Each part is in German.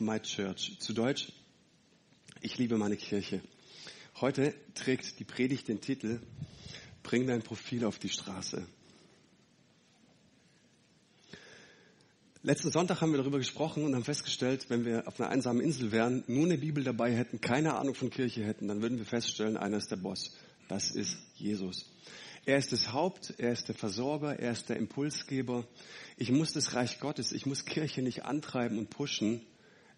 My Church. Zu Deutsch, ich liebe meine Kirche. Heute trägt die Predigt den Titel Bring dein Profil auf die Straße. Letzten Sonntag haben wir darüber gesprochen und haben festgestellt, wenn wir auf einer einsamen Insel wären, nur eine Bibel dabei hätten, keine Ahnung von Kirche hätten, dann würden wir feststellen, einer ist der Boss. Das ist Jesus. Er ist das Haupt, er ist der Versorger, er ist der Impulsgeber. Ich muss das Reich Gottes, ich muss Kirche nicht antreiben und pushen.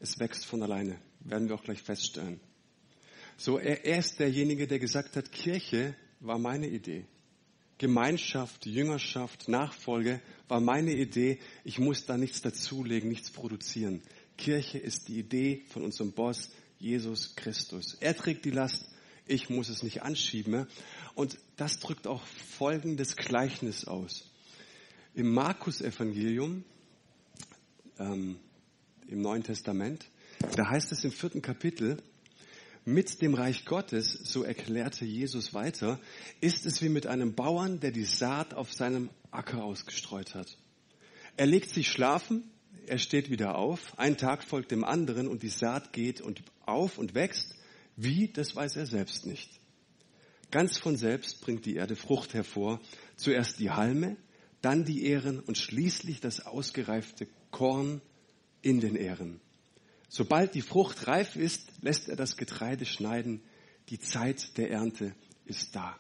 Es wächst von alleine, werden wir auch gleich feststellen. So, er, er ist derjenige, der gesagt hat, Kirche war meine Idee. Gemeinschaft, Jüngerschaft, Nachfolge war meine Idee. Ich muss da nichts dazulegen, nichts produzieren. Kirche ist die Idee von unserem Boss, Jesus Christus. Er trägt die Last, ich muss es nicht anschieben. Und das drückt auch folgendes Gleichnis aus. Im Markus-Evangelium, ähm, im Neuen Testament, da heißt es im vierten Kapitel, mit dem Reich Gottes, so erklärte Jesus weiter, ist es wie mit einem Bauern, der die Saat auf seinem Acker ausgestreut hat. Er legt sich schlafen, er steht wieder auf, ein Tag folgt dem anderen und die Saat geht und auf und wächst. Wie, das weiß er selbst nicht. Ganz von selbst bringt die Erde Frucht hervor. Zuerst die Halme, dann die Ähren und schließlich das ausgereifte Korn in den Ähren. Sobald die Frucht reif ist, lässt er das Getreide schneiden. Die Zeit der Ernte ist da.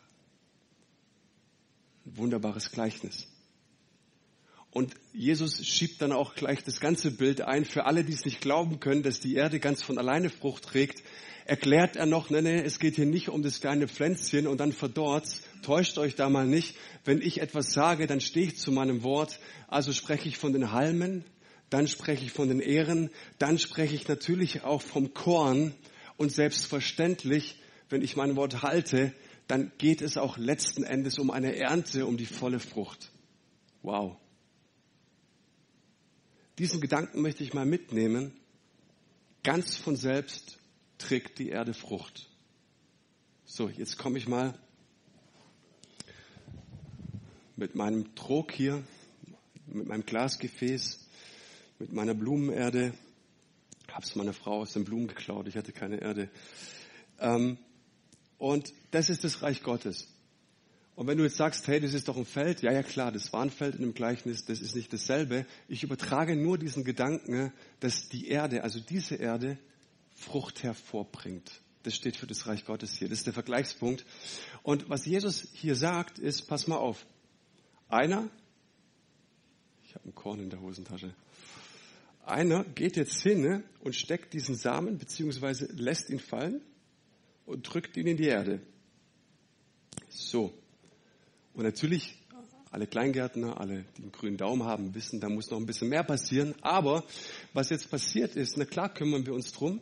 Ein wunderbares Gleichnis. Und Jesus schiebt dann auch gleich das ganze Bild ein. Für alle, die es nicht glauben können, dass die Erde ganz von alleine Frucht trägt, erklärt er noch, nee, nee, es geht hier nicht um das kleine Pflänzchen und dann verdorrt's. Täuscht euch da mal nicht. Wenn ich etwas sage, dann stehe ich zu meinem Wort. Also spreche ich von den Halmen, dann spreche ich von den Ehren, dann spreche ich natürlich auch vom Korn und selbstverständlich, wenn ich mein Wort halte, dann geht es auch letzten Endes um eine Ernte, um die volle Frucht. Wow. Diesen Gedanken möchte ich mal mitnehmen. Ganz von selbst trägt die Erde Frucht. So, jetzt komme ich mal mit meinem Trog hier, mit meinem Glasgefäß, mit meiner Blumenerde. Hab's meiner Frau aus den Blumen geklaut, ich hatte keine Erde. Ähm, und das ist das Reich Gottes. Und wenn du jetzt sagst, hey, das ist doch ein Feld, ja, ja klar, das war ein Feld in dem Gleichnis, das ist nicht dasselbe. Ich übertrage nur diesen Gedanken, dass die Erde, also diese Erde, Frucht hervorbringt. Das steht für das Reich Gottes hier. Das ist der Vergleichspunkt. Und was Jesus hier sagt, ist, pass mal auf. Einer, ich habe ein Korn in der Hosentasche. Einer geht jetzt hin ne, und steckt diesen Samen, beziehungsweise lässt ihn fallen und drückt ihn in die Erde. So. Und natürlich, alle Kleingärtner, alle, die einen grünen Daumen haben, wissen, da muss noch ein bisschen mehr passieren. Aber was jetzt passiert ist, na klar kümmern wir uns drum.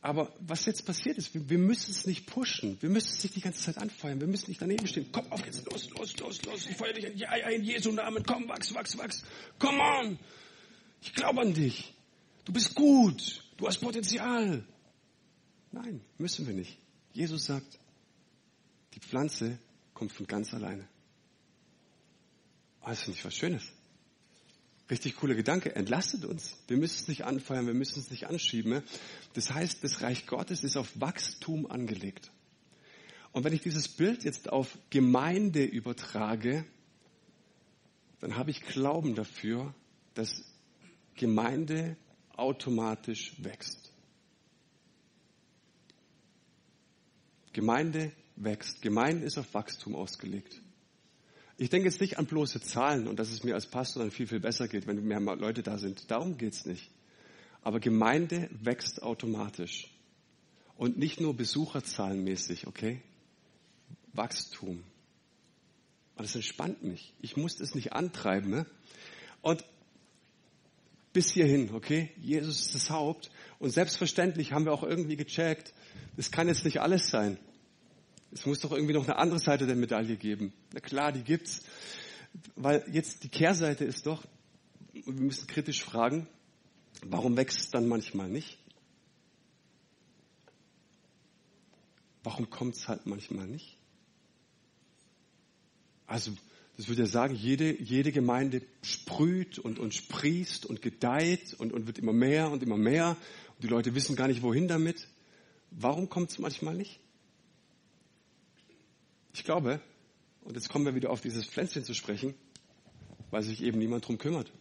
Aber was jetzt passiert ist, wir, wir müssen es nicht pushen. Wir müssen es nicht die ganze Zeit anfeuern. Wir müssen nicht daneben stehen. Komm auf jetzt, los, los, los, los. Ich feuer dich in Jesu Namen. Komm, wachs, wachs, wachs. Come on. Ich glaube an dich. Du bist gut. Du hast Potenzial. Nein, müssen wir nicht. Jesus sagt, die Pflanze kommt von ganz alleine. Das finde ich was Schönes. Richtig cooler Gedanke. Entlastet uns. Wir müssen es nicht anfeuern, wir müssen es nicht anschieben. Das heißt, das Reich Gottes ist auf Wachstum angelegt. Und wenn ich dieses Bild jetzt auf Gemeinde übertrage, dann habe ich Glauben dafür, dass Gemeinde automatisch wächst. Gemeinde wächst. Gemeinde ist auf Wachstum ausgelegt. Ich denke jetzt nicht an bloße Zahlen und dass es mir als Pastor dann viel, viel besser geht, wenn mehr Leute da sind. Darum geht's nicht. Aber Gemeinde wächst automatisch. Und nicht nur besucherzahlenmäßig, okay? Wachstum. Und das entspannt mich. Ich muss das nicht antreiben. Ne? Und bis hierhin, okay? Jesus ist das Haupt. Und selbstverständlich haben wir auch irgendwie gecheckt, das kann jetzt nicht alles sein. Es muss doch irgendwie noch eine andere Seite der Medaille geben. Na klar, die gibt's. Weil jetzt die Kehrseite ist doch, wir müssen kritisch fragen, warum wächst es dann manchmal nicht? Warum kommt es halt manchmal nicht? Also, Das würde ja sagen, jede, jede Gemeinde sprüht und, und sprießt und gedeiht und, und wird immer mehr und immer mehr. Und die Leute wissen gar nicht, wohin damit. Warum kommt es manchmal nicht? Ich glaube, und jetzt kommen wir wieder auf dieses Pflänzchen zu sprechen, weil sich eben niemand drum kümmert.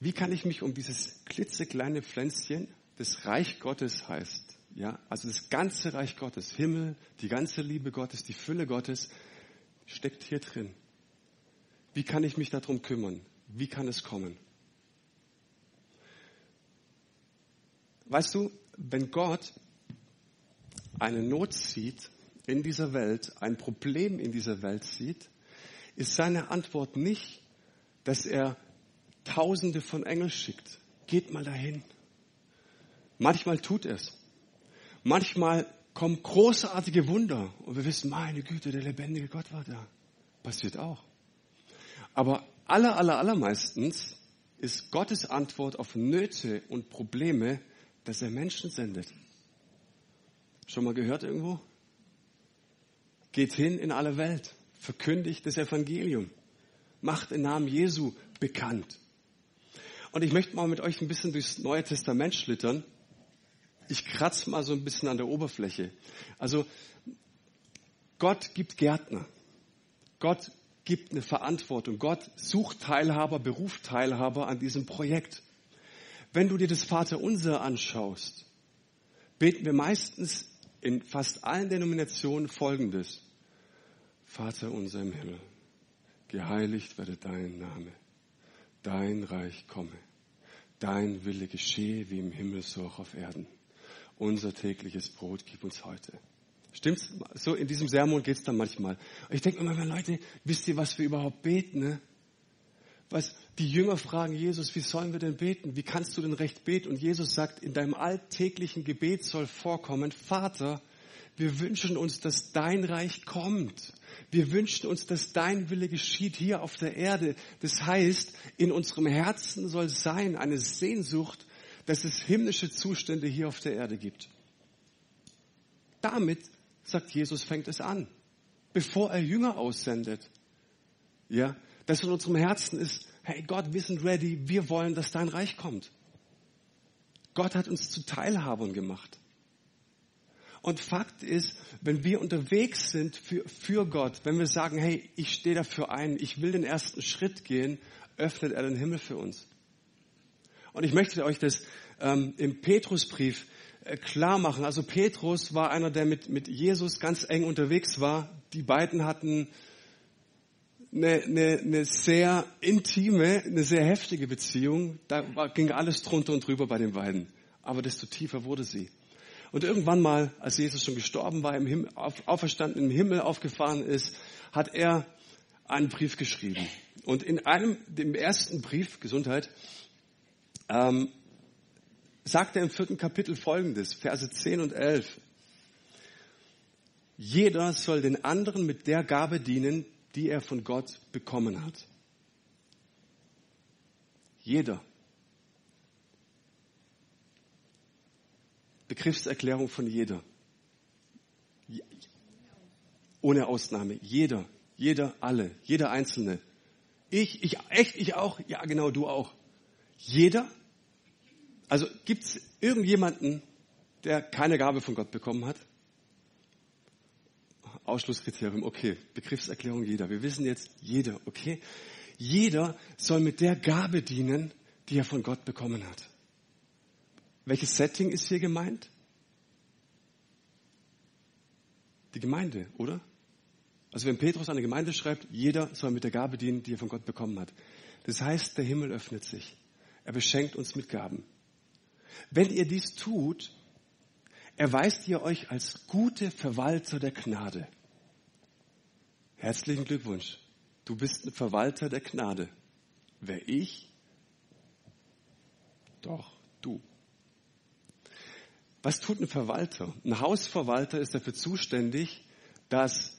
Wie kann ich mich um dieses klitzekleine Pflänzchen, das Reich Gottes heißt, ja, also das ganze Reich Gottes, Himmel, die ganze Liebe Gottes, die Fülle Gottes, steckt hier drin. Wie kann ich mich darum kümmern? Wie kann es kommen? Weißt du, wenn Gott eine Not sieht in dieser Welt, ein Problem in dieser Welt sieht, ist seine Antwort nicht, dass er Tausende von Engeln schickt. Geht mal dahin. Manchmal tut es. Manchmal kommen großartige Wunder und wir wissen, meine Güte, der lebendige Gott war da. Passiert auch. Aber aller, aller, allermeistens ist Gottes Antwort auf Nöte und Probleme, dass er Menschen sendet. Schon mal gehört irgendwo? Geht hin in alle Welt, verkündigt das Evangelium, macht den Namen Jesu bekannt. Und ich möchte mal mit euch ein bisschen durchs Neue Testament schlittern. Ich kratze mal so ein bisschen an der Oberfläche. Also Gott gibt Gärtner. Gott gibt eine Verantwortung. Gott sucht Teilhaber, beruft Teilhaber an diesem Projekt. Wenn du dir das Vaterunser anschaust, beten wir meistens in fast allen Denominationen folgendes. Vater unser im Himmel, geheiligt werde dein Name, dein Reich komme, dein Wille geschehe wie im Himmel so auch auf Erden. Unser tägliches Brot gib uns heute. Stimmt's? So in diesem Sermon geht's dann manchmal. Ich denke immer, Leute, wisst ihr, was wir überhaupt beten? Ne? Was die Jünger fragen Jesus, wie sollen wir denn beten? Wie kannst du denn recht beten? Und Jesus sagt, in deinem alltäglichen Gebet soll vorkommen, Vater, wir wünschen uns, dass dein Reich kommt. Wir wünschen uns, dass dein Wille geschieht hier auf der Erde. Das heißt, in unserem Herzen soll sein eine Sehnsucht, dass es himmlische Zustände hier auf der Erde gibt. Damit, sagt Jesus, fängt es an. Bevor er Jünger aussendet. Ja, dass in unserem Herzen ist, hey Gott, wir sind ready, wir wollen, dass dein Reich kommt. Gott hat uns zu Teilhabern gemacht. Und Fakt ist, wenn wir unterwegs sind für, für Gott, wenn wir sagen, hey, ich stehe dafür ein, ich will den ersten Schritt gehen, öffnet er den Himmel für uns. Und ich möchte euch das ähm, im Petrusbrief äh, klar machen. Also Petrus war einer, der mit, mit Jesus ganz eng unterwegs war. Die beiden hatten eine, eine, eine sehr intime, eine sehr heftige Beziehung. Da war, ging alles drunter und drüber bei den beiden. Aber desto tiefer wurde sie. Und irgendwann mal, als Jesus schon gestorben war, im Himmel, auf, auferstanden im Himmel aufgefahren ist, hat er einen Brief geschrieben. Und in einem, dem ersten Brief, Gesundheit, ähm, sagt er im vierten Kapitel folgendes, Verse 10 und 11. Jeder soll den anderen mit der Gabe dienen, die er von Gott bekommen hat. Jeder. Begriffserklärung von jeder. Ohne Ausnahme. Jeder. Jeder, alle. Jeder Einzelne. Ich, ich, echt, ich auch? Ja, genau, du auch. Jeder? Also gibt es irgendjemanden, der keine Gabe von Gott bekommen hat? Ausschlusskriterium, okay, Begriffserklärung jeder. Wir wissen jetzt jeder, okay? Jeder soll mit der Gabe dienen, die er von Gott bekommen hat. Welches Setting ist hier gemeint? Die Gemeinde, oder? Also wenn Petrus an eine Gemeinde schreibt, jeder soll mit der Gabe dienen, die er von Gott bekommen hat. Das heißt, der Himmel öffnet sich. Er beschenkt uns mit Gaben. Wenn ihr dies tut, erweist ihr euch als gute Verwalter der Gnade. Herzlichen Glückwunsch. Du bist ein Verwalter der Gnade. Wer ich? Doch, du. Was tut ein Verwalter? Ein Hausverwalter ist dafür zuständig, dass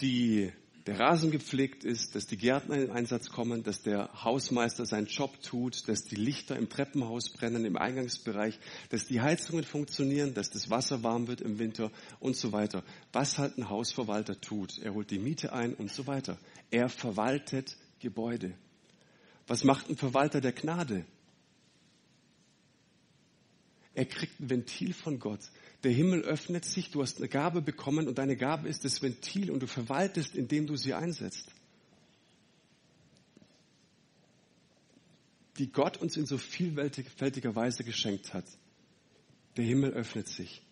die der Rasen gepflegt ist, dass die Gärtner in Einsatz kommen, dass der Hausmeister seinen Job tut, dass die Lichter im Treppenhaus brennen, im Eingangsbereich, dass die Heizungen funktionieren, dass das Wasser warm wird im Winter und so weiter. Was halt ein Hausverwalter tut. Er holt die Miete ein und so weiter. Er verwaltet Gebäude. Was macht ein Verwalter der Gnade? Er kriegt ein Ventil von Gott. Der Himmel öffnet sich, du hast eine Gabe bekommen und deine Gabe ist das Ventil und du verwaltest, indem du sie einsetzt. Die Gott uns in so vielfältiger Weise geschenkt hat. Der Himmel öffnet sich.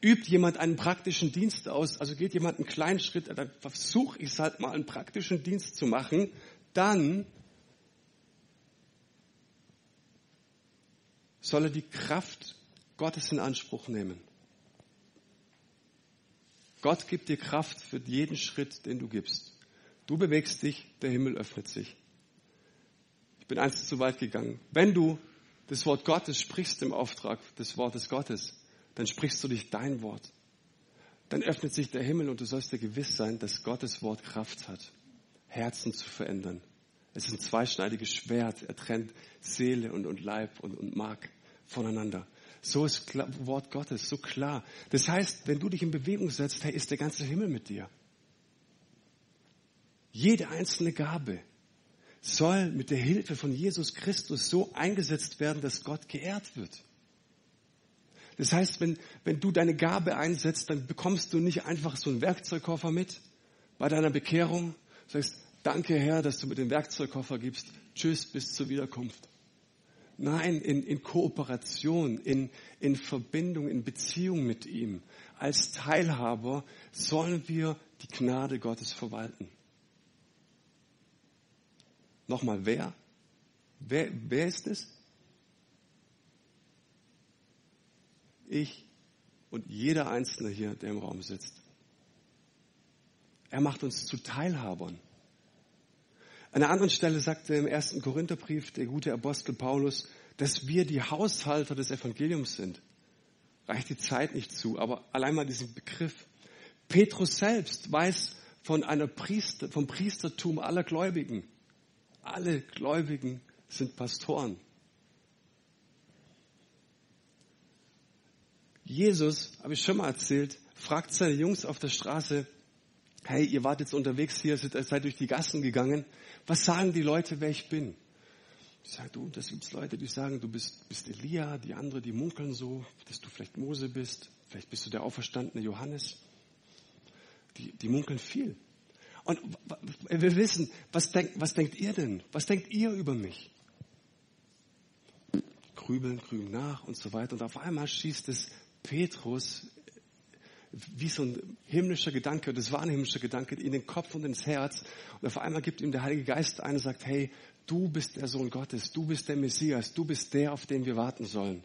Übt jemand einen praktischen Dienst aus, also geht jemand einen kleinen Schritt, dann versuche ich es halt mal einen praktischen Dienst zu machen, dann soll er die Kraft Gottes in Anspruch nehmen. Gott gibt dir Kraft für jeden Schritt, den du gibst. Du bewegst dich, der Himmel öffnet sich. Ich bin eins zu weit gegangen. Wenn du das Wort Gottes sprichst im Auftrag des Wortes Gottes, dann sprichst du dich dein Wort. Dann öffnet sich der Himmel und du sollst dir gewiss sein, dass Gottes Wort Kraft hat, Herzen zu verändern. Es ist ein zweischneidiges Schwert. Er trennt Seele und, und Leib und, und Mark voneinander. So ist Wort Gottes, so klar. Das heißt, wenn du dich in Bewegung setzt, hey, ist der ganze Himmel mit dir. Jede einzelne Gabe soll mit der Hilfe von Jesus Christus so eingesetzt werden, dass Gott geehrt wird. Das heißt, wenn, wenn du deine Gabe einsetzt, dann bekommst du nicht einfach so einen Werkzeugkoffer mit bei deiner Bekehrung. Du sagst, danke Herr, dass du mir den Werkzeugkoffer gibst. Tschüss, bis zur Wiederkunft. Nein, in, in Kooperation, in, in Verbindung, in Beziehung mit ihm. Als Teilhaber sollen wir die Gnade Gottes verwalten. Nochmal, wer? Wer, wer ist es? Ich und jeder Einzelne hier, der im Raum sitzt. Er macht uns zu Teilhabern. An einer anderen Stelle sagte im ersten Korintherbrief der gute Apostel Paulus, dass wir die Haushalter des Evangeliums sind. Reicht die Zeit nicht zu, aber allein mal diesen Begriff. Petrus selbst weiß von einer Priester, vom Priestertum aller Gläubigen. Alle Gläubigen sind Pastoren. Jesus, habe ich schon mal erzählt, fragt seine Jungs auf der Straße, hey, ihr wart jetzt unterwegs hier, seid durch die Gassen gegangen. Was sagen die Leute, wer ich bin? Ich sage, du, das gibt's Leute, die sagen, du bist, bist Elia, die andere, die munkeln so, dass du vielleicht Mose bist, vielleicht bist du der auferstandene Johannes. Die, die munkeln viel. Und wir wissen, was denkt, was denkt ihr denn? Was denkt ihr über mich? Grübeln, grübeln nach und so weiter. Und auf einmal schießt es Petrus wie so ein himmlischer Gedanke, das war ein himmlischer Gedanke, in den Kopf und ins Herz. Und auf einmal gibt ihm der Heilige Geist ein und sagt, hey, du bist der Sohn Gottes, du bist der Messias, du bist der, auf den wir warten sollen.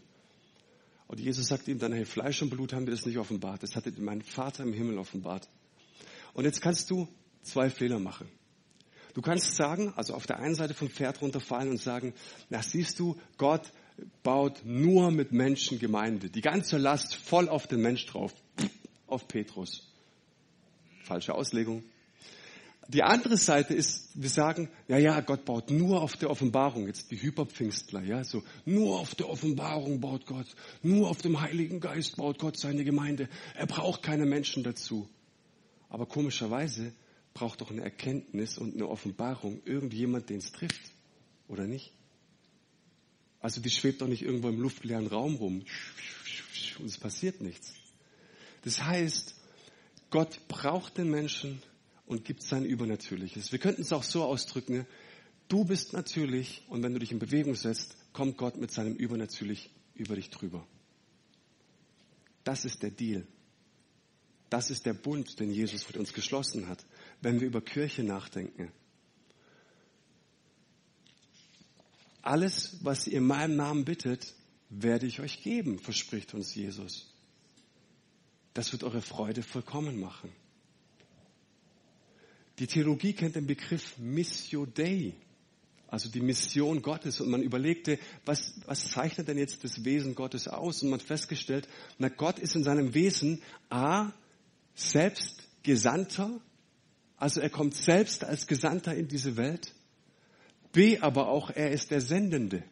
Und Jesus sagt ihm dann, hey, Fleisch und Blut haben wir das nicht offenbart, das hat dir mein Vater im Himmel offenbart. Und jetzt kannst du zwei Fehler machen. Du kannst sagen, also auf der einen Seite vom Pferd runterfallen und sagen, na siehst du, Gott baut nur mit Menschen Gemeinde. Die ganze Last voll auf den Mensch drauf auf Petrus. Falsche Auslegung. Die andere Seite ist, wir sagen, ja, ja, Gott baut nur auf der Offenbarung. Jetzt die Hyperpfingstler, ja, so, nur auf der Offenbarung baut Gott. Nur auf dem Heiligen Geist baut Gott seine Gemeinde. Er braucht keine Menschen dazu. Aber komischerweise braucht doch eine Erkenntnis und eine Offenbarung irgendjemand, den es trifft. Oder nicht? Also die schwebt doch nicht irgendwo im luftleeren Raum rum. Und es passiert nichts. Das heißt, Gott braucht den Menschen und gibt sein Übernatürliches. Wir könnten es auch so ausdrücken, du bist natürlich und wenn du dich in Bewegung setzt, kommt Gott mit seinem Übernatürlich über dich drüber. Das ist der Deal. Das ist der Bund, den Jesus mit uns geschlossen hat, wenn wir über Kirche nachdenken. Alles, was ihr in meinem Namen bittet, werde ich euch geben, verspricht uns Jesus. Das wird eure Freude vollkommen machen. Die Theologie kennt den Begriff Missio Dei, also die Mission Gottes. Und man überlegte, was, was zeichnet denn jetzt das Wesen Gottes aus? Und man hat festgestellt, na Gott ist in seinem Wesen A, selbst Gesandter, Also er kommt selbst als Gesandter in diese Welt. B, aber auch er ist der Sendende.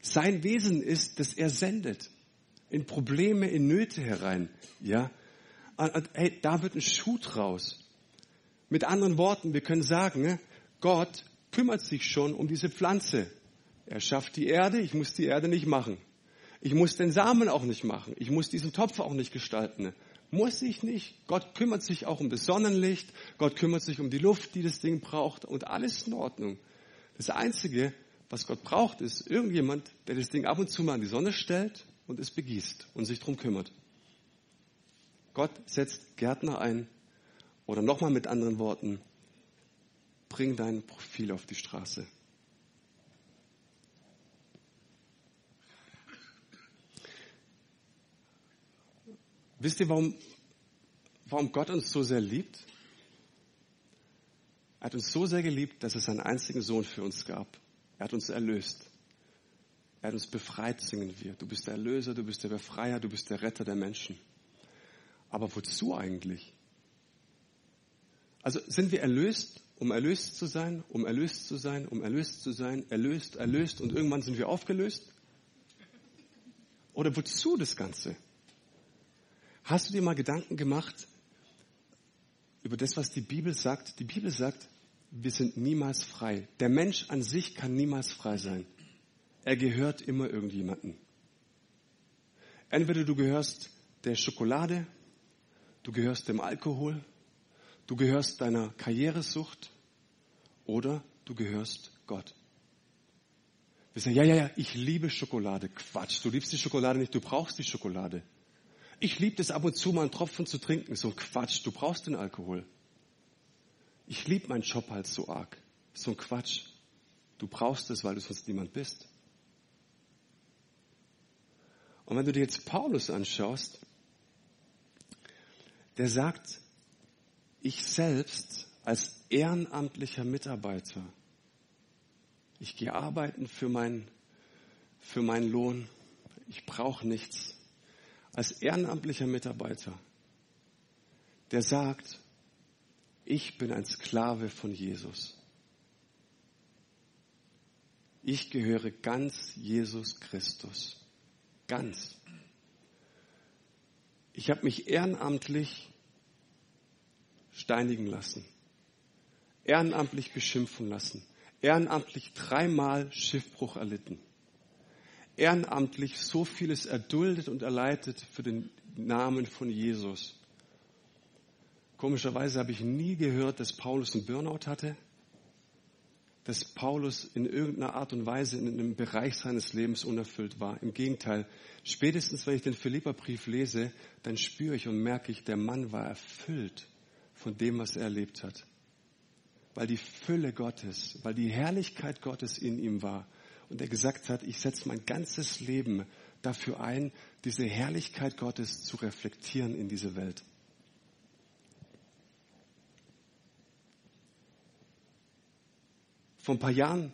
Sein Wesen ist, dass er sendet. In Probleme, in Nöte herein. Ja. Und, hey, da wird ein Schuh draus. Mit anderen Worten, wir können sagen, ne, Gott kümmert sich schon um diese Pflanze. Er schafft die Erde, ich muss die Erde nicht machen. Ich muss den Samen auch nicht machen. Ich muss diesen Topf auch nicht gestalten. Muss ich nicht. Gott kümmert sich auch um das Sonnenlicht. Gott kümmert sich um die Luft, die das Ding braucht. Und alles in Ordnung. Das Einzige, was Gott braucht, ist irgendjemand, der das Ding ab und zu mal an die Sonne stellt und es begießt und sich darum kümmert. Gott setzt Gärtner ein. Oder nochmal mit anderen Worten, bring dein Profil auf die Straße. Wisst ihr, warum, warum Gott uns so sehr liebt? Er hat uns so sehr geliebt, dass es seinen einzigen Sohn für uns gab. Er hat uns erlöst. Er hat uns befreit, singen wir. Du bist der Erlöser, du bist der Befreier, du bist der Retter der Menschen. Aber wozu eigentlich? Also sind wir erlöst, um erlöst zu sein, um erlöst zu sein, um erlöst zu sein, erlöst, erlöst und irgendwann sind wir aufgelöst? Oder wozu das Ganze? Hast du dir mal Gedanken gemacht über das, was die Bibel sagt? Die Bibel sagt, wir sind niemals frei. Der Mensch an sich kann niemals frei sein. Er gehört immer irgendjemanden. Entweder du gehörst der Schokolade, du gehörst dem Alkohol, du gehörst deiner Karrieresucht oder du gehörst Gott. Wir sagen, ja, ja, ja, ich liebe Schokolade. Quatsch, du liebst die Schokolade nicht, du brauchst die Schokolade. Ich liebe es ab und zu mal einen Tropfen zu trinken. So ein Quatsch, du brauchst den Alkohol. Ich liebe meinen Job halt so arg. So ein Quatsch. Du brauchst es, weil du sonst niemand bist. Und wenn du dir jetzt Paulus anschaust, der sagt, ich selbst als ehrenamtlicher Mitarbeiter, ich gehe arbeiten für, mein, für meinen Lohn, ich brauche nichts als ehrenamtlicher Mitarbeiter, der sagt, ich bin ein Sklave von Jesus. Ich gehöre ganz Jesus Christus. Ganz. Ich habe mich ehrenamtlich steinigen lassen, ehrenamtlich beschimpfen lassen, ehrenamtlich dreimal Schiffbruch erlitten ehrenamtlich so vieles erduldet und erleidet für den Namen von Jesus. Komischerweise habe ich nie gehört, dass Paulus einen Burnout hatte, dass Paulus in irgendeiner Art und Weise in einem Bereich seines Lebens unerfüllt war. Im Gegenteil, spätestens wenn ich den Philipperbrief lese, dann spüre ich und merke ich, der Mann war erfüllt von dem, was er erlebt hat. Weil die Fülle Gottes, weil die Herrlichkeit Gottes in ihm war und er gesagt hat, ich setze mein ganzes Leben dafür ein, diese Herrlichkeit Gottes zu reflektieren in diese Welt. Vor ein paar Jahren,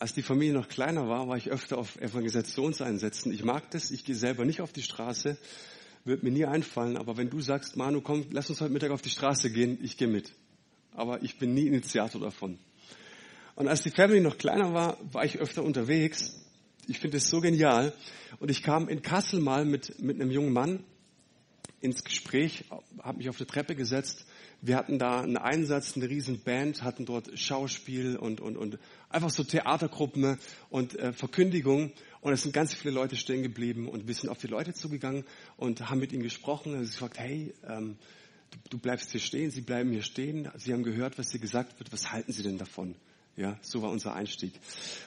als die Familie noch kleiner war, war ich öfter auf Evangelisationseinsätzen. Ich mag das, ich gehe selber nicht auf die Straße, wird mir nie einfallen, aber wenn du sagst, Manu, komm, lass uns heute Mittag auf die Straße gehen, ich gehe mit. Aber ich bin nie Initiator davon. Und als die Family noch kleiner war, war ich öfter unterwegs. Ich finde es so genial. Und ich kam in Kassel mal mit, mit einem jungen Mann ins Gespräch, habe mich auf eine Treppe gesetzt. Wir hatten da einen Einsatz, eine riesen Band, hatten dort Schauspiel und, und, und einfach so Theatergruppen und äh, Verkündigung. Und es sind ganz viele Leute stehen geblieben und wir sind auf die Leute zugegangen und haben mit ihnen gesprochen. Und sie gesagt, hey, ähm, du, du bleibst hier stehen, sie bleiben hier stehen. Sie haben gehört, was hier gesagt wird. Was halten sie denn davon? Ja, so war unser Einstieg.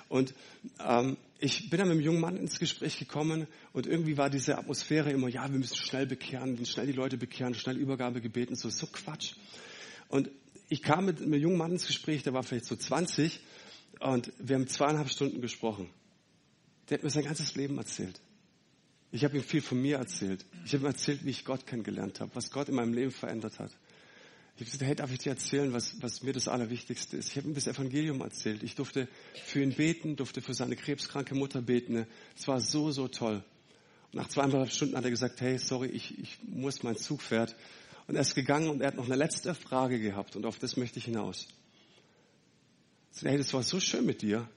Und ähm, ich bin dann mit einem jungen Mann ins Gespräch gekommen und irgendwie war diese Atmosphäre immer, ja, wir müssen schnell bekehren, schnell die Leute bekehren, schnell Übergabe gebeten, so, so Quatsch. Und ich kam mit einem jungen Mann ins Gespräch, der war vielleicht so 20 und wir haben zweieinhalb Stunden gesprochen. Der hat mir sein ganzes Leben erzählt. Ich habe ihm viel von mir erzählt. Ich habe ihm erzählt, wie ich Gott kennengelernt habe, was Gott in meinem Leben verändert hat. Ich habe gesagt, hey, darf ich dir erzählen, was, was mir das Allerwichtigste ist? Ich habe ihm das Evangelium erzählt. Ich durfte für ihn beten, durfte für seine krebskranke Mutter beten. Es war so, so toll. Und nach zweieinhalb Stunden hat er gesagt, hey, sorry, ich, ich muss, mein Zug fährt. Und er ist gegangen und er hat noch eine letzte Frage gehabt und auf das möchte ich hinaus. Hey, das war so schön mit dir,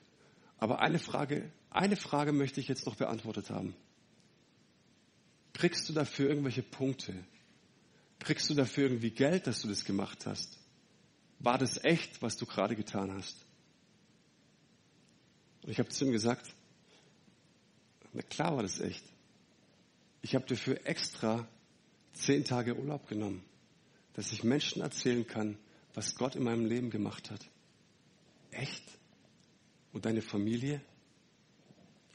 aber eine Frage, eine Frage möchte ich jetzt noch beantwortet haben. Kriegst du dafür irgendwelche Punkte? Kriegst du dafür irgendwie Geld, dass du das gemacht hast? War das echt, was du gerade getan hast? Und ich habe zu ihm gesagt, na klar war das echt. Ich habe dafür extra zehn Tage Urlaub genommen, dass ich Menschen erzählen kann, was Gott in meinem Leben gemacht hat. Echt? Und deine Familie?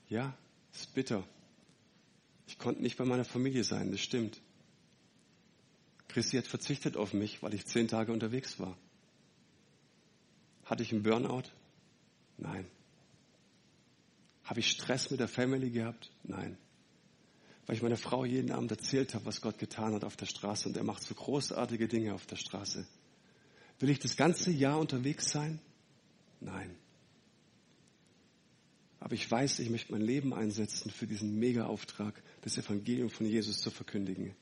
Ja, ist bitter. Ich konnte nicht bei meiner Familie sein, das stimmt. Christi hat verzichtet auf mich, weil ich zehn Tage unterwegs war. Hatte ich einen Burnout? Nein. Habe ich Stress mit der Family gehabt? Nein weil ich meiner Frau jeden Abend erzählt habe, was Gott getan hat auf der Straße und er macht so großartige Dinge auf der Straße. Will ich das ganze Jahr unterwegs sein? Nein. Aber ich weiß, ich möchte mein Leben einsetzen für diesen Mega-Auftrag, das Evangelium von Jesus zu verkündigen.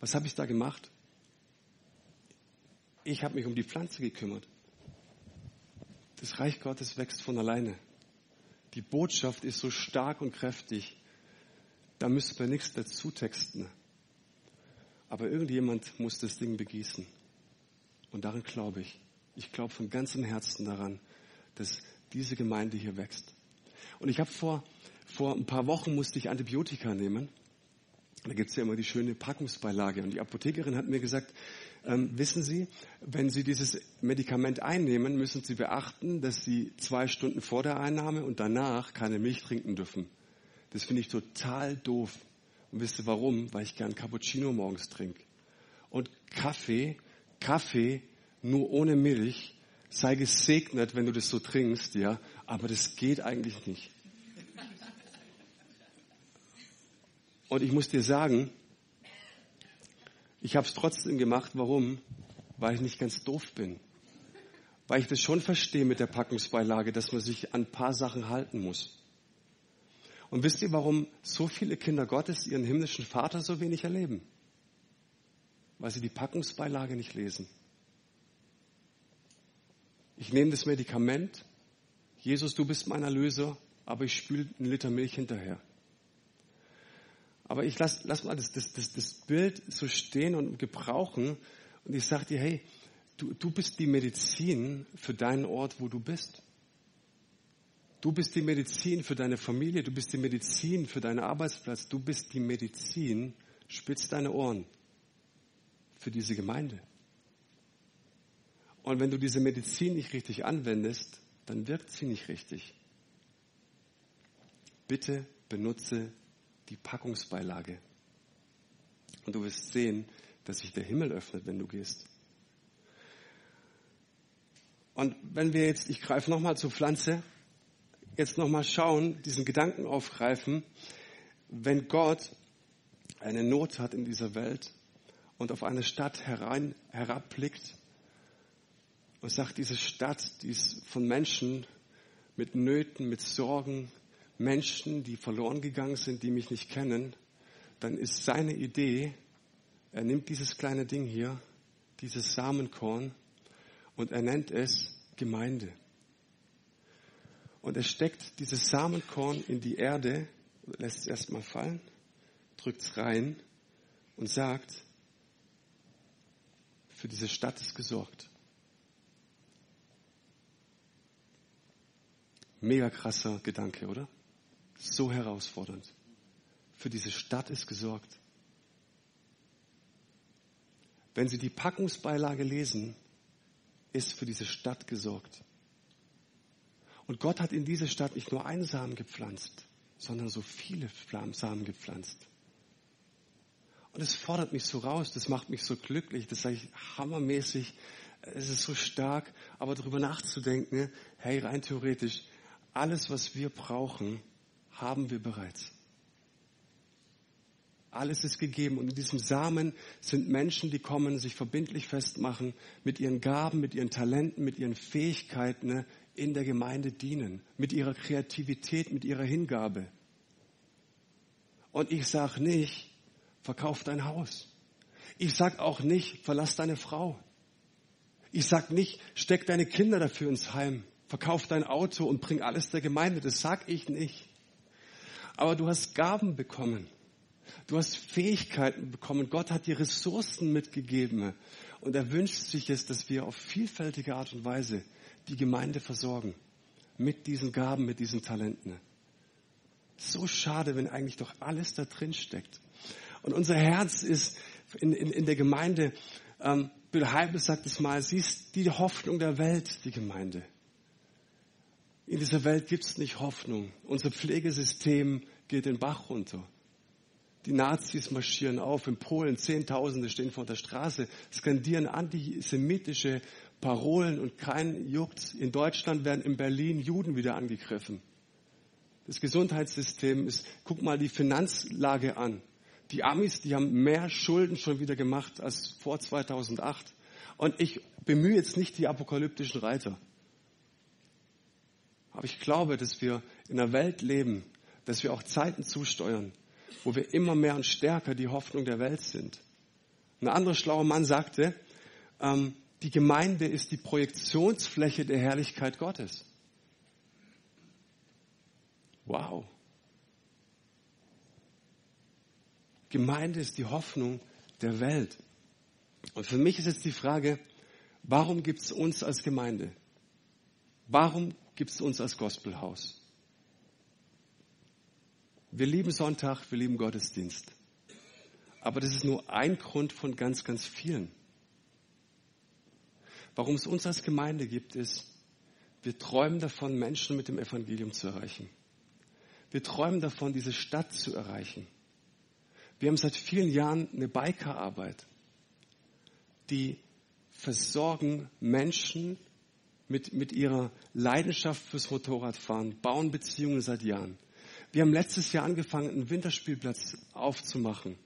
Was habe ich da gemacht? Ich habe mich um die Pflanze gekümmert. Das Reich Gottes wächst von alleine. Die Botschaft ist so stark und kräftig, da müsste man nichts dazu texten. Aber irgendjemand muss das Ding begießen. Und daran glaube ich. Ich glaube von ganzem Herzen daran, dass diese Gemeinde hier wächst. Und ich habe vor, vor ein paar Wochen musste ich Antibiotika nehmen. Da gibt es ja immer die schöne Packungsbeilage. Und die Apothekerin hat mir gesagt, ähm, wissen Sie, wenn Sie dieses Medikament einnehmen, müssen Sie beachten, dass Sie zwei Stunden vor der Einnahme und danach keine Milch trinken dürfen. Das finde ich total doof. Und wisst ihr warum? Weil ich gern Cappuccino morgens trinke. Und Kaffee, Kaffee nur ohne Milch, sei gesegnet, wenn du das so trinkst, ja. Aber das geht eigentlich nicht. Und ich muss dir sagen, ich habe es trotzdem gemacht. Warum? Weil ich nicht ganz doof bin. Weil ich das schon verstehe mit der Packungsbeilage, dass man sich an ein paar Sachen halten muss. Und wisst ihr, warum so viele Kinder Gottes ihren himmlischen Vater so wenig erleben? Weil sie die Packungsbeilage nicht lesen. Ich nehme das Medikament, Jesus, du bist mein Erlöser, aber ich spüle einen Liter Milch hinterher. Aber ich lass, lass mal das, das, das, das Bild so stehen und gebrauchen und ich sage dir, hey, du, du bist die Medizin für deinen Ort, wo du bist. Du bist die Medizin für deine Familie, du bist die Medizin für deinen Arbeitsplatz, du bist die Medizin, spitz deine Ohren, für diese Gemeinde. Und wenn du diese Medizin nicht richtig anwendest, dann wirkt sie nicht richtig. Bitte benutze die Packungsbeilage. Und du wirst sehen, dass sich der Himmel öffnet, wenn du gehst. Und wenn wir jetzt, ich greife nochmal zur Pflanze, jetzt nochmal schauen, diesen Gedanken aufgreifen, wenn Gott eine Not hat in dieser Welt und auf eine Stadt herein, herabblickt und sagt, diese Stadt, die ist von Menschen mit Nöten, mit Sorgen, Menschen, die verloren gegangen sind, die mich nicht kennen, dann ist seine Idee, er nimmt dieses kleine Ding hier, dieses Samenkorn, und er nennt es Gemeinde. Und er steckt dieses Samenkorn in die Erde, lässt es erstmal fallen, drückt es rein und sagt, für diese Stadt ist gesorgt. Mega krasser Gedanke, oder? So herausfordernd. Für diese Stadt ist gesorgt. Wenn Sie die Packungsbeilage lesen, ist für diese Stadt gesorgt. Und Gott hat in diese Stadt nicht nur einen Samen gepflanzt, sondern so viele Samen gepflanzt. Und es fordert mich so raus, das macht mich so glücklich, das sage ich hammermäßig, es ist so stark, aber darüber nachzudenken, hey, rein theoretisch, alles, was wir brauchen, haben wir bereits. Alles ist gegeben. Und in diesem Samen sind Menschen, die kommen, sich verbindlich festmachen, mit ihren Gaben, mit ihren Talenten, mit ihren Fähigkeiten ne, in der Gemeinde dienen, mit ihrer Kreativität, mit ihrer Hingabe. Und ich sage nicht, verkauf dein Haus. Ich sag auch nicht, verlass deine Frau. Ich sag nicht, steck deine Kinder dafür ins Heim, verkauf dein Auto und bring alles der Gemeinde. Das sag ich nicht. Aber du hast Gaben bekommen. Du hast Fähigkeiten bekommen. Gott hat dir Ressourcen mitgegeben. Und er wünscht sich jetzt, dass wir auf vielfältige Art und Weise die Gemeinde versorgen. Mit diesen Gaben, mit diesen Talenten. So schade, wenn eigentlich doch alles da drin steckt. Und unser Herz ist in, in, in der Gemeinde, ähm, Bill Heibel sagt es mal, sie ist die Hoffnung der Welt, die Gemeinde. In dieser Welt gibt es nicht Hoffnung. Unser Pflegesystem geht den Bach runter. Die Nazis marschieren auf. In Polen Zehntausende stehen vor der Straße, skandieren antisemitische Parolen und kein juckt. In Deutschland werden in Berlin Juden wieder angegriffen. Das Gesundheitssystem ist, guck mal die Finanzlage an. Die Amis, die haben mehr Schulden schon wieder gemacht als vor 2008. Und ich bemühe jetzt nicht die apokalyptischen Reiter. Aber ich glaube, dass wir in einer Welt leben, dass wir auch Zeiten zusteuern, wo wir immer mehr und stärker die Hoffnung der Welt sind. Ein anderer schlauer Mann sagte, ähm, die Gemeinde ist die Projektionsfläche der Herrlichkeit Gottes. Wow. Gemeinde ist die Hoffnung der Welt. Und für mich ist jetzt die Frage, warum gibt es uns als Gemeinde? Warum gibt es uns als Gospelhaus? Wir lieben Sonntag, wir lieben Gottesdienst. Aber das ist nur ein Grund von ganz, ganz vielen. Warum es uns als Gemeinde gibt, ist, wir träumen davon, Menschen mit dem Evangelium zu erreichen. Wir träumen davon, diese Stadt zu erreichen. Wir haben seit vielen Jahren eine Bikerarbeit, die versorgen Menschen mit, mit ihrer Leidenschaft fürs Motorradfahren, bauen Beziehungen seit Jahren. Wir haben letztes Jahr angefangen, einen Winterspielplatz aufzumachen,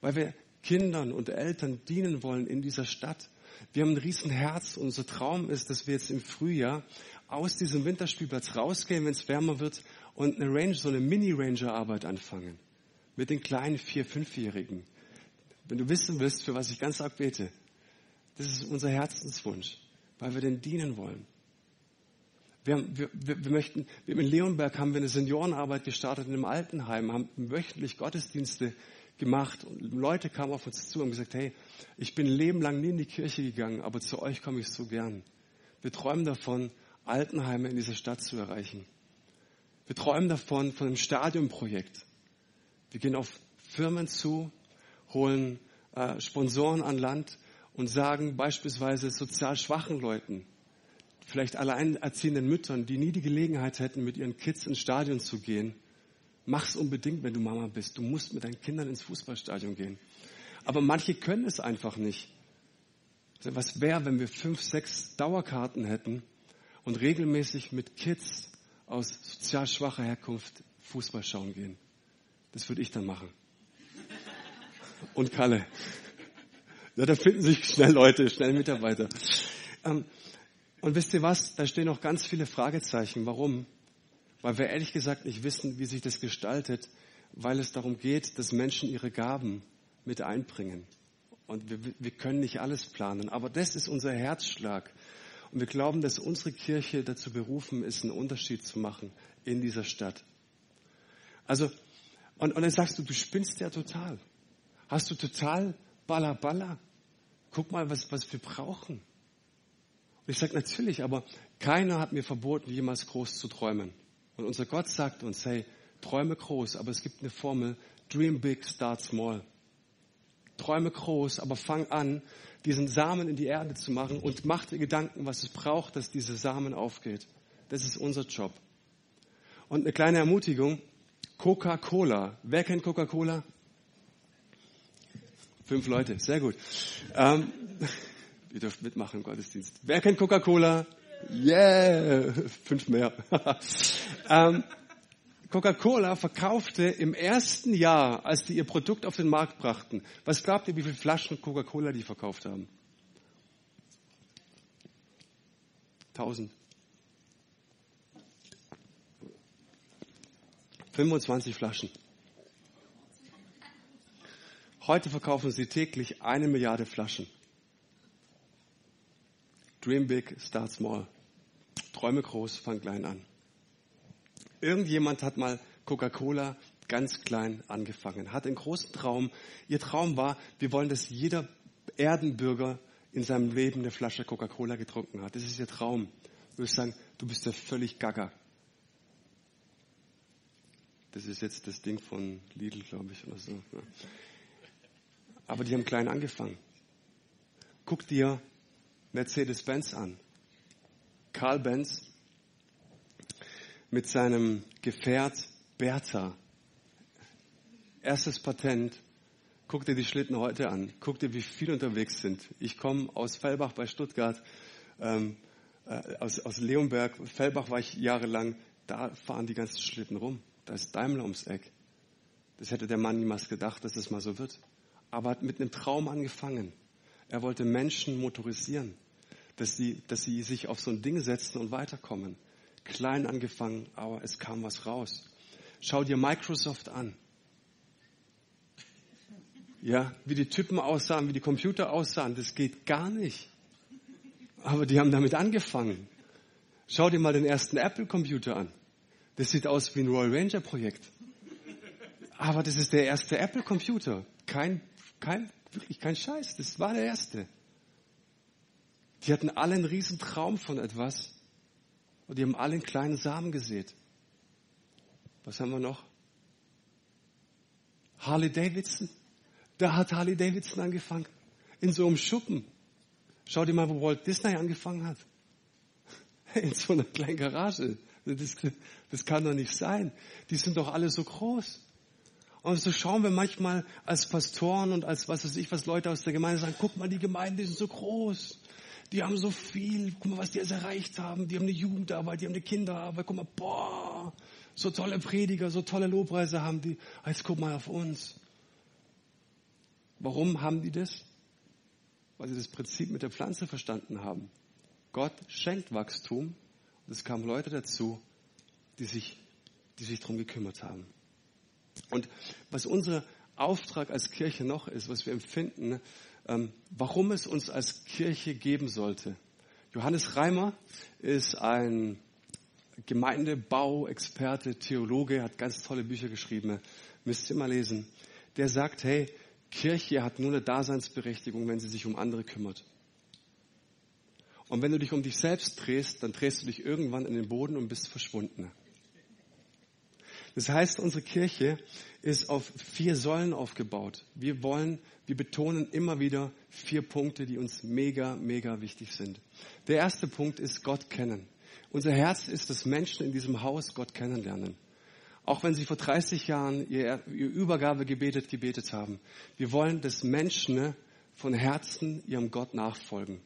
weil wir Kindern und Eltern dienen wollen in dieser Stadt. Wir haben ein Riesenherz. Unser Traum ist, dass wir jetzt im Frühjahr aus diesem Winterspielplatz rausgehen, wenn es wärmer wird und eine Range, so eine Mini-Ranger-Arbeit anfangen. Mit den kleinen Vier-, Fünfjährigen. Wenn du wissen willst, für was ich ganz arg bete, das ist unser Herzenswunsch, weil wir den dienen wollen. Wir, haben, wir, wir, möchten, in Leonberg haben wir eine Seniorenarbeit gestartet in einem Altenheim, haben wöchentlich Gottesdienste gemacht und Leute kamen auf uns zu und gesagt, hey, ich bin ein Leben lang nie in die Kirche gegangen, aber zu euch komme ich so gern. Wir träumen davon, Altenheime in dieser Stadt zu erreichen. Wir träumen davon, von einem Stadionprojekt. Wir gehen auf Firmen zu, holen äh, Sponsoren an Land und sagen beispielsweise sozial schwachen Leuten, vielleicht alleinerziehenden Müttern, die nie die Gelegenheit hätten, mit ihren Kids ins Stadion zu gehen, mach's unbedingt, wenn du Mama bist. Du musst mit deinen Kindern ins Fußballstadion gehen. Aber manche können es einfach nicht. Was wäre, wenn wir fünf, sechs Dauerkarten hätten und regelmäßig mit Kids aus sozial schwacher Herkunft Fußball schauen gehen? Das würde ich dann machen. Und Kalle. Ja, da finden sich schnell Leute, schnell Mitarbeiter. Ähm, und wisst ihr was? Da stehen noch ganz viele Fragezeichen. Warum? Weil wir ehrlich gesagt nicht wissen, wie sich das gestaltet, weil es darum geht, dass Menschen ihre Gaben mit einbringen. Und wir, wir können nicht alles planen. Aber das ist unser Herzschlag. Und wir glauben, dass unsere Kirche dazu berufen ist, einen Unterschied zu machen in dieser Stadt. Also, und, und dann sagst du, du spinnst ja total. Hast du total Balla Balla? Guck mal, was, was wir brauchen. Und ich sage natürlich, aber keiner hat mir verboten, jemals groß zu träumen. Und unser Gott sagt uns, hey, träume groß, aber es gibt eine Formel, dream big, start small. Träume groß, aber fang an, diesen Samen in die Erde zu machen und mach dir Gedanken, was es braucht, dass dieser Samen aufgeht. Das ist unser Job. Und eine kleine Ermutigung, Coca-Cola. Wer kennt Coca-Cola? Fünf Leute, sehr gut. Ähm, Ihr dürft mitmachen im Gottesdienst. Wer kennt Coca-Cola? Yeah! Fünf mehr. ähm, Coca-Cola verkaufte im ersten Jahr, als die ihr Produkt auf den Markt brachten, was glaubt ihr, wie viele Flaschen Coca-Cola die verkauft haben? Tausend. 25 Flaschen. Heute verkaufen sie täglich eine Milliarde Flaschen. Dream big, start small. Träume groß, fang klein an. Irgendjemand hat mal Coca-Cola ganz klein angefangen, hat einen großen Traum. Ihr Traum war, wir wollen, dass jeder Erdenbürger in seinem Leben eine Flasche Coca-Cola getrunken hat. Das ist ihr Traum. Du wirst sagen, du bist ja völlig gaga. Das ist jetzt das Ding von Lidl, glaube ich, oder so. Aber die haben klein angefangen. Guck dir Mercedes-Benz an. Karl Benz mit seinem Gefährt Bertha. Erstes Patent. Guck dir die Schlitten heute an. Guck dir, wie viele unterwegs sind. Ich komme aus Fellbach bei Stuttgart, ähm, äh, aus, aus Leonberg. Fellbach war ich jahrelang. Da fahren die ganzen Schlitten rum. Da ist Daimler ums Eck. Das hätte der Mann niemals gedacht, dass es mal so wird. Aber hat mit einem Traum angefangen. Er wollte Menschen motorisieren, dass sie, dass sie sich auf so ein Ding setzen und weiterkommen. Klein angefangen, aber es kam was raus. Schau dir Microsoft an. Ja, wie die Typen aussahen, wie die Computer aussahen, das geht gar nicht. Aber die haben damit angefangen. Schau dir mal den ersten Apple-Computer an. Das sieht aus wie ein Royal Ranger Projekt. Aber das ist der erste Apple Computer. Kein, kein, wirklich kein Scheiß. Das war der erste. Die hatten alle einen riesen Traum von etwas. Und die haben alle einen kleinen Samen gesät. Was haben wir noch? Harley Davidson. Da hat Harley Davidson angefangen. In so einem Schuppen. Schau dir mal, wo Walt Disney angefangen hat. In so einer kleinen Garage. Das, das kann doch nicht sein. Die sind doch alle so groß. Und so schauen wir manchmal als Pastoren und als was weiß ich, was Leute aus der Gemeinde sagen, guck mal, die Gemeinden, die sind so groß. Die haben so viel, guck mal, was die jetzt erreicht haben. Die haben eine Jugendarbeit, die haben eine Kinderarbeit. Guck mal, boah, so tolle Prediger, so tolle Lobpreise haben die. Jetzt guck mal auf uns. Warum haben die das? Weil sie das Prinzip mit der Pflanze verstanden haben. Gott schenkt Wachstum und es kamen Leute dazu, die sich, die sich darum gekümmert haben. Und was unser Auftrag als Kirche noch ist, was wir empfinden, ähm, warum es uns als Kirche geben sollte. Johannes Reimer ist ein Gemeindebauexperte, Theologe, hat ganz tolle Bücher geschrieben, müsst ihr mal lesen. Der sagt, hey, Kirche hat nur eine Daseinsberechtigung, wenn sie sich um andere kümmert. Und wenn du dich um dich selbst drehst, dann drehst du dich irgendwann in den Boden und bist verschwunden. Das heißt, unsere Kirche ist auf vier Säulen aufgebaut. Wir wollen, wir betonen immer wieder vier Punkte, die uns mega, mega wichtig sind. Der erste Punkt ist Gott kennen. Unser Herz ist, dass Menschen in diesem Haus Gott kennenlernen. Auch wenn sie vor 30 Jahren ihr, ihr Übergabegebetet gebetet haben. Wir wollen, dass Menschen von Herzen ihrem Gott nachfolgen.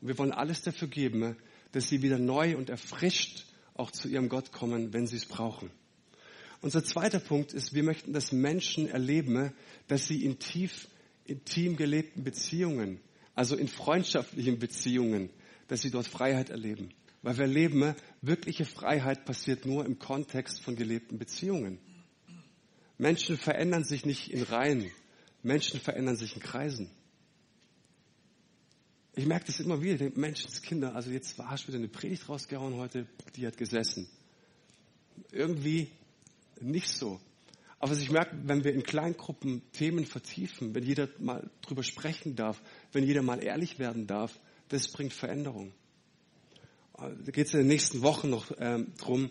Wir wollen alles dafür geben, dass sie wieder neu und erfrischt auch zu ihrem Gott kommen, wenn sie es brauchen. Unser zweiter Punkt ist, wir möchten, dass Menschen erleben, dass sie in tief, intim gelebten Beziehungen, also in freundschaftlichen Beziehungen, dass sie dort Freiheit erleben. Weil wir erleben, wirkliche Freiheit passiert nur im Kontext von gelebten Beziehungen. Menschen verändern sich nicht in Reihen. Menschen verändern sich in Kreisen. Ich merke das immer wieder, den Menschenskinder, also jetzt war ich wieder eine Predigt rausgehauen heute, die hat gesessen. Irgendwie nicht so. Aber ich merke, wenn wir in Kleingruppen Themen vertiefen, wenn jeder mal drüber sprechen darf, wenn jeder mal ehrlich werden darf, das bringt Veränderung. Da geht es in den nächsten Wochen noch ähm, drum.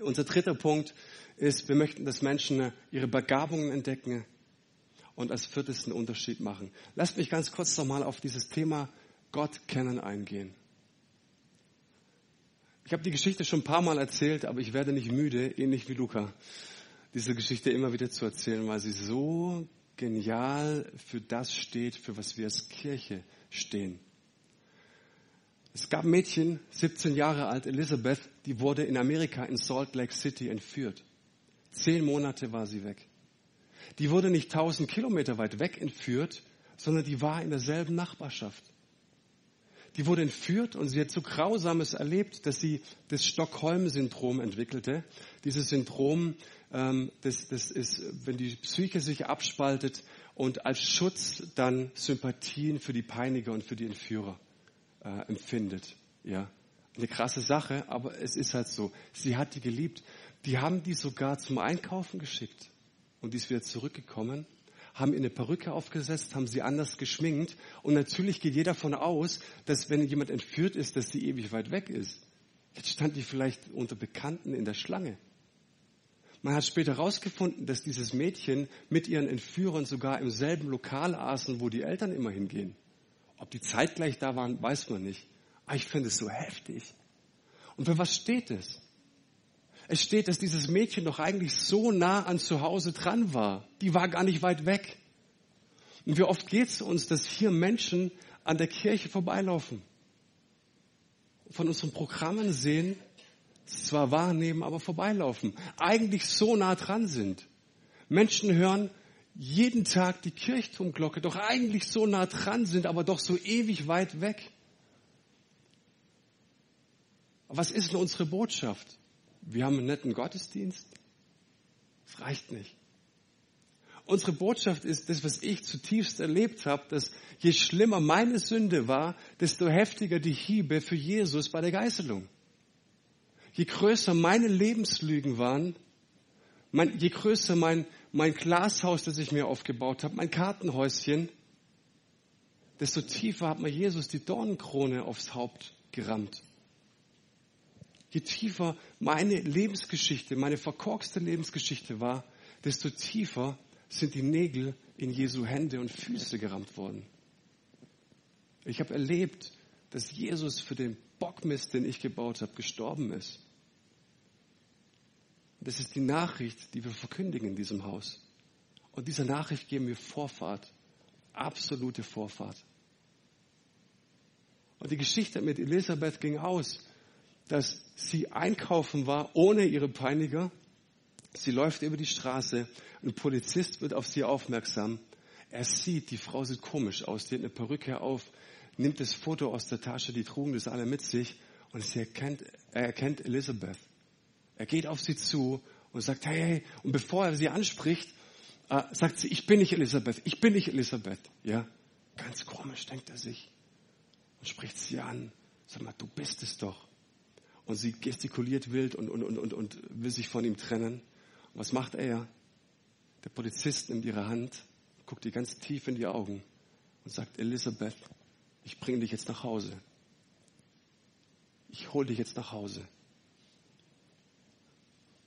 Unser dritter Punkt ist, wir möchten, dass Menschen ihre Begabungen entdecken, und als viertes einen Unterschied machen. Lasst mich ganz kurz nochmal auf dieses Thema Gott kennen eingehen. Ich habe die Geschichte schon ein paar Mal erzählt, aber ich werde nicht müde, ähnlich wie Luca, diese Geschichte immer wieder zu erzählen, weil sie so genial für das steht, für was wir als Kirche stehen. Es gab ein Mädchen, 17 Jahre alt, Elizabeth, die wurde in Amerika in Salt Lake City entführt. Zehn Monate war sie weg. Die wurde nicht tausend Kilometer weit weg entführt, sondern die war in derselben Nachbarschaft. Die wurde entführt und sie hat so Grausames erlebt, dass sie das Stockholm-Syndrom entwickelte. Dieses Syndrom, ähm, das, das ist, wenn die Psyche sich abspaltet und als Schutz dann Sympathien für die Peiniger und für die Entführer äh, empfindet. Ja, eine krasse Sache, aber es ist halt so. Sie hat die geliebt. Die haben die sogar zum Einkaufen geschickt und die ist wieder zurückgekommen haben ihr eine Perücke aufgesetzt, haben sie anders geschminkt. Und natürlich geht jeder davon aus, dass wenn jemand entführt ist, dass sie ewig weit weg ist. Jetzt stand die vielleicht unter Bekannten in der Schlange. Man hat später herausgefunden, dass dieses Mädchen mit ihren Entführern sogar im selben Lokal aßen, wo die Eltern immer hingehen. Ob die zeitgleich da waren, weiß man nicht. Aber ich finde es so heftig. Und für was steht es? Es steht, dass dieses Mädchen doch eigentlich so nah an zu Hause dran war. Die war gar nicht weit weg. Und wie oft geht es uns, dass hier Menschen an der Kirche vorbeilaufen, von unseren Programmen sehen, zwar wahrnehmen, aber vorbeilaufen, eigentlich so nah dran sind. Menschen hören jeden Tag die Kirchturmglocke, doch eigentlich so nah dran sind, aber doch so ewig weit weg. Was ist denn unsere Botschaft? Wir haben einen netten Gottesdienst. Das reicht nicht. Unsere Botschaft ist das, was ich zutiefst erlebt habe, dass je schlimmer meine Sünde war, desto heftiger die Hiebe für Jesus bei der Geißelung. Je größer meine Lebenslügen waren, mein, je größer mein, mein Glashaus, das ich mir aufgebaut habe, mein Kartenhäuschen, desto tiefer hat mir Jesus die Dornenkrone aufs Haupt gerammt je tiefer meine Lebensgeschichte, meine verkorkste Lebensgeschichte war, desto tiefer sind die Nägel in Jesu Hände und Füße gerammt worden. Ich habe erlebt, dass Jesus für den Bockmist, den ich gebaut habe, gestorben ist. Das ist die Nachricht, die wir verkündigen in diesem Haus. Und dieser Nachricht geben wir Vorfahrt, absolute Vorfahrt. Und die Geschichte mit Elisabeth ging aus, dass sie einkaufen war ohne ihre Peiniger. Sie läuft über die Straße. Ein Polizist wird auf sie aufmerksam. Er sieht, die Frau sieht komisch aus. Die hat eine Perücke auf, nimmt das Foto aus der Tasche, die trugen das alle mit sich und sie erkennt, er erkennt Elisabeth. Er geht auf sie zu und sagt, hey, hey, und bevor er sie anspricht, äh, sagt sie, ich bin nicht Elisabeth, ich bin nicht Elisabeth. Ja, ganz komisch, denkt er sich und spricht sie an. Sag mal, du bist es doch und sie gestikuliert wild und, und, und, und, und will sich von ihm trennen. Und was macht er? Der Polizist nimmt ihre Hand, guckt ihr ganz tief in die Augen und sagt, Elisabeth, ich bringe dich jetzt nach Hause. Ich hole dich jetzt nach Hause.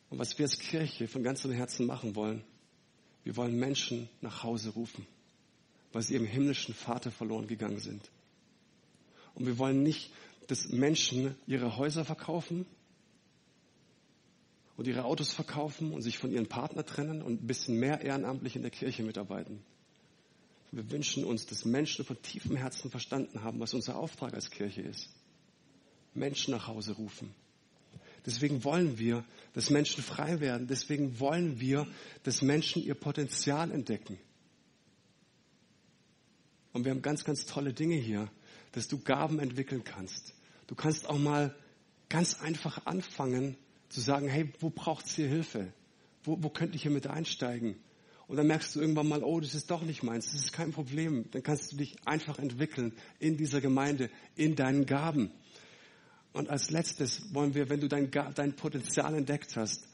Und was wir als Kirche von ganzem Herzen machen wollen, wir wollen Menschen nach Hause rufen, weil sie ihrem himmlischen Vater verloren gegangen sind. Und wir wollen nicht dass Menschen ihre Häuser verkaufen und ihre Autos verkaufen und sich von ihren Partner trennen und ein bisschen mehr ehrenamtlich in der Kirche mitarbeiten. Wir wünschen uns, dass Menschen von tiefem Herzen verstanden haben, was unser Auftrag als Kirche ist. Menschen nach Hause rufen. Deswegen wollen wir, dass Menschen frei werden. Deswegen wollen wir, dass Menschen ihr Potenzial entdecken. Und wir haben ganz, ganz tolle Dinge hier, dass du Gaben entwickeln kannst. Du kannst auch mal ganz einfach anfangen zu sagen, hey, wo braucht's hier Hilfe? Wo, wo könnte ich hier mit einsteigen? Und dann merkst du irgendwann mal, oh, das ist doch nicht meins, das ist kein Problem. Dann kannst du dich einfach entwickeln in dieser Gemeinde, in deinen Gaben. Und als letztes wollen wir, wenn du dein, dein Potenzial entdeckt hast,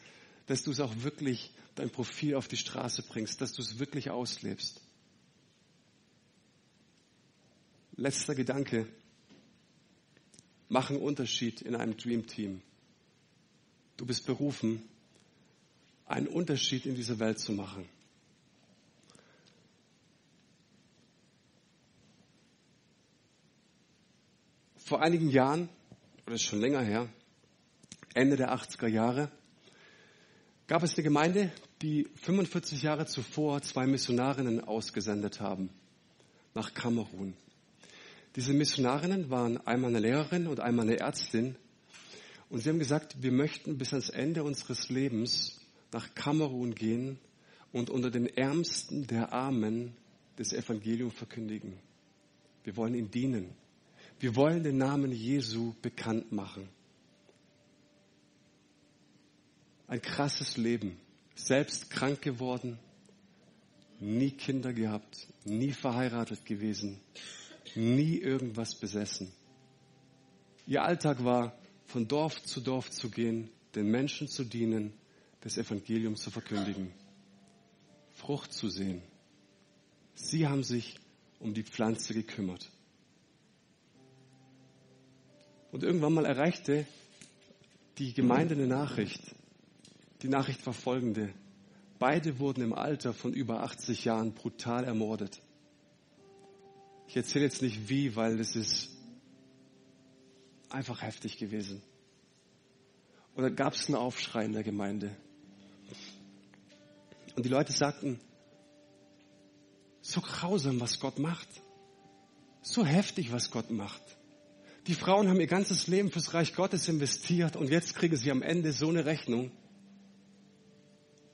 dass du es auch wirklich, dein Profil auf die Straße bringst, dass du es wirklich auslebst. Letzter Gedanke machen Unterschied in einem Dream Team. Du bist berufen, einen Unterschied in dieser Welt zu machen. Vor einigen Jahren, oder schon länger her, Ende der 80er Jahre, gab es eine Gemeinde, die 45 Jahre zuvor zwei Missionarinnen ausgesendet haben nach Kamerun. Diese Missionarinnen waren einmal eine Lehrerin und einmal eine Ärztin. Und sie haben gesagt, wir möchten bis ans Ende unseres Lebens nach Kamerun gehen und unter den Ärmsten der Armen das Evangelium verkündigen. Wir wollen ihnen dienen. Wir wollen den Namen Jesu bekannt machen. Ein krasses Leben. Selbst krank geworden, nie Kinder gehabt, nie verheiratet gewesen, nie irgendwas besessen. Ihr Alltag war, von Dorf zu Dorf zu gehen, den Menschen zu dienen, das Evangelium zu verkündigen, Frucht zu sehen. Sie haben sich um die Pflanze gekümmert. Und irgendwann mal erreichte die Gemeinde eine Nachricht. Die Nachricht war folgende. Beide wurden im Alter von über 80 Jahren brutal ermordet. Ich erzähle jetzt nicht wie, weil es ist einfach heftig gewesen. Und dann gab es einen Aufschrei in der Gemeinde. Und die Leute sagten, so grausam, was Gott macht. So heftig, was Gott macht. Die Frauen haben ihr ganzes Leben fürs Reich Gottes investiert und jetzt kriegen sie am Ende so eine Rechnung.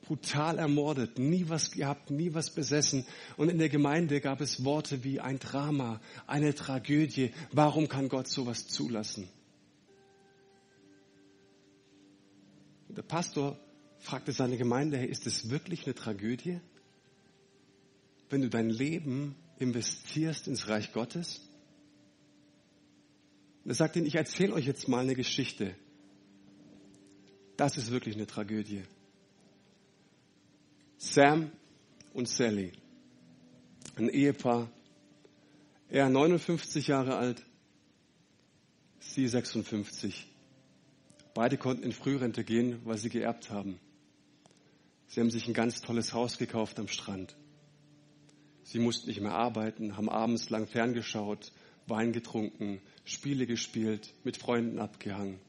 Brutal ermordet, nie was gehabt, nie was besessen. Und in der Gemeinde gab es Worte wie ein Drama, eine Tragödie. Warum kann Gott sowas zulassen? Und der Pastor fragte seine Gemeinde, hey, ist es wirklich eine Tragödie? wenn du dein Leben investierst ins Reich Gottes? Und er sagt ihnen, ich erzähle euch jetzt mal eine Geschichte. Das ist wirklich eine Tragödie. Sam und Sally, ein Ehepaar, er 59 Jahre alt, sie 56. Beide konnten in Frührente gehen, weil sie geerbt haben. Sie haben sich ein ganz tolles Haus gekauft am Strand. Sie mussten nicht mehr arbeiten, haben abends lang ferngeschaut, Wein getrunken, Spiele gespielt, mit Freunden abgehangen,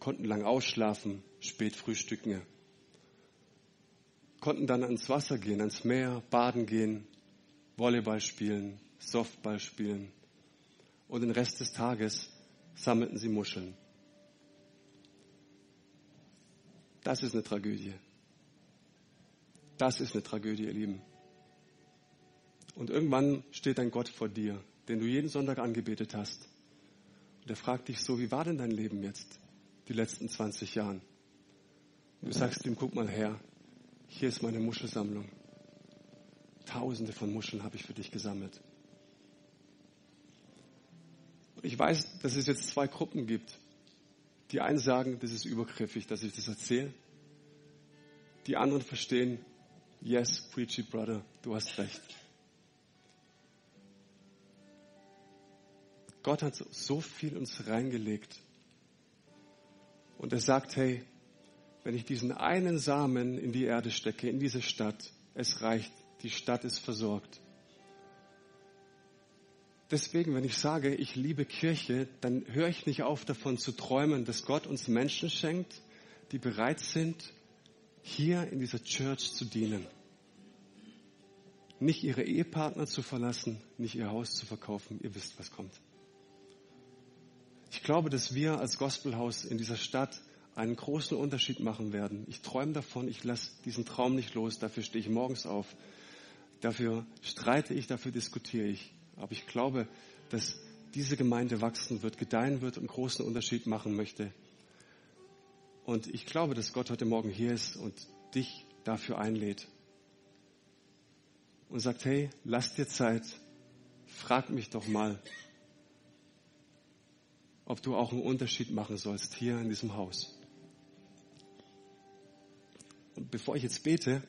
konnten lang ausschlafen, spät frühstücken, konnten dann ans Wasser gehen, ans Meer, baden gehen, Volleyball spielen, Softball spielen und den Rest des Tages sammelten sie Muscheln. Das ist eine Tragödie. Das ist eine Tragödie, ihr Lieben. Und irgendwann steht ein Gott vor dir, den du jeden Sonntag angebetet hast. Und er fragt dich so, wie war denn dein Leben jetzt, die letzten 20 Jahre? Du sagst ihm, guck mal her, hier ist meine Muschelsammlung. Tausende von Muscheln habe ich für dich gesammelt. Ich weiß, dass es jetzt zwei Gruppen gibt. Die einen sagen, das ist übergriffig, dass ich das erzähle. Die anderen verstehen, yes, preachy brother, du hast recht. Gott hat so viel uns reingelegt. Und er sagt, hey, wenn ich diesen einen Samen in die Erde stecke, in diese Stadt, es reicht, die Stadt ist versorgt. Deswegen, wenn ich sage, ich liebe Kirche, dann höre ich nicht auf davon zu träumen, dass Gott uns Menschen schenkt, die bereit sind, hier in dieser Church zu dienen. Nicht ihre Ehepartner zu verlassen, nicht ihr Haus zu verkaufen. Ihr wisst, was kommt. Ich glaube, dass wir als Gospelhaus in dieser Stadt einen großen Unterschied machen werden. Ich träume davon, ich lasse diesen Traum nicht los, dafür stehe ich morgens auf, dafür streite ich, dafür diskutiere ich. Aber ich glaube, dass diese Gemeinde wachsen wird, gedeihen wird und großen Unterschied machen möchte. Und ich glaube, dass Gott heute Morgen hier ist und dich dafür einlädt. Und sagt, hey, lass dir Zeit, frag mich doch mal, ob du auch einen Unterschied machen sollst hier in diesem Haus. Und bevor ich jetzt bete,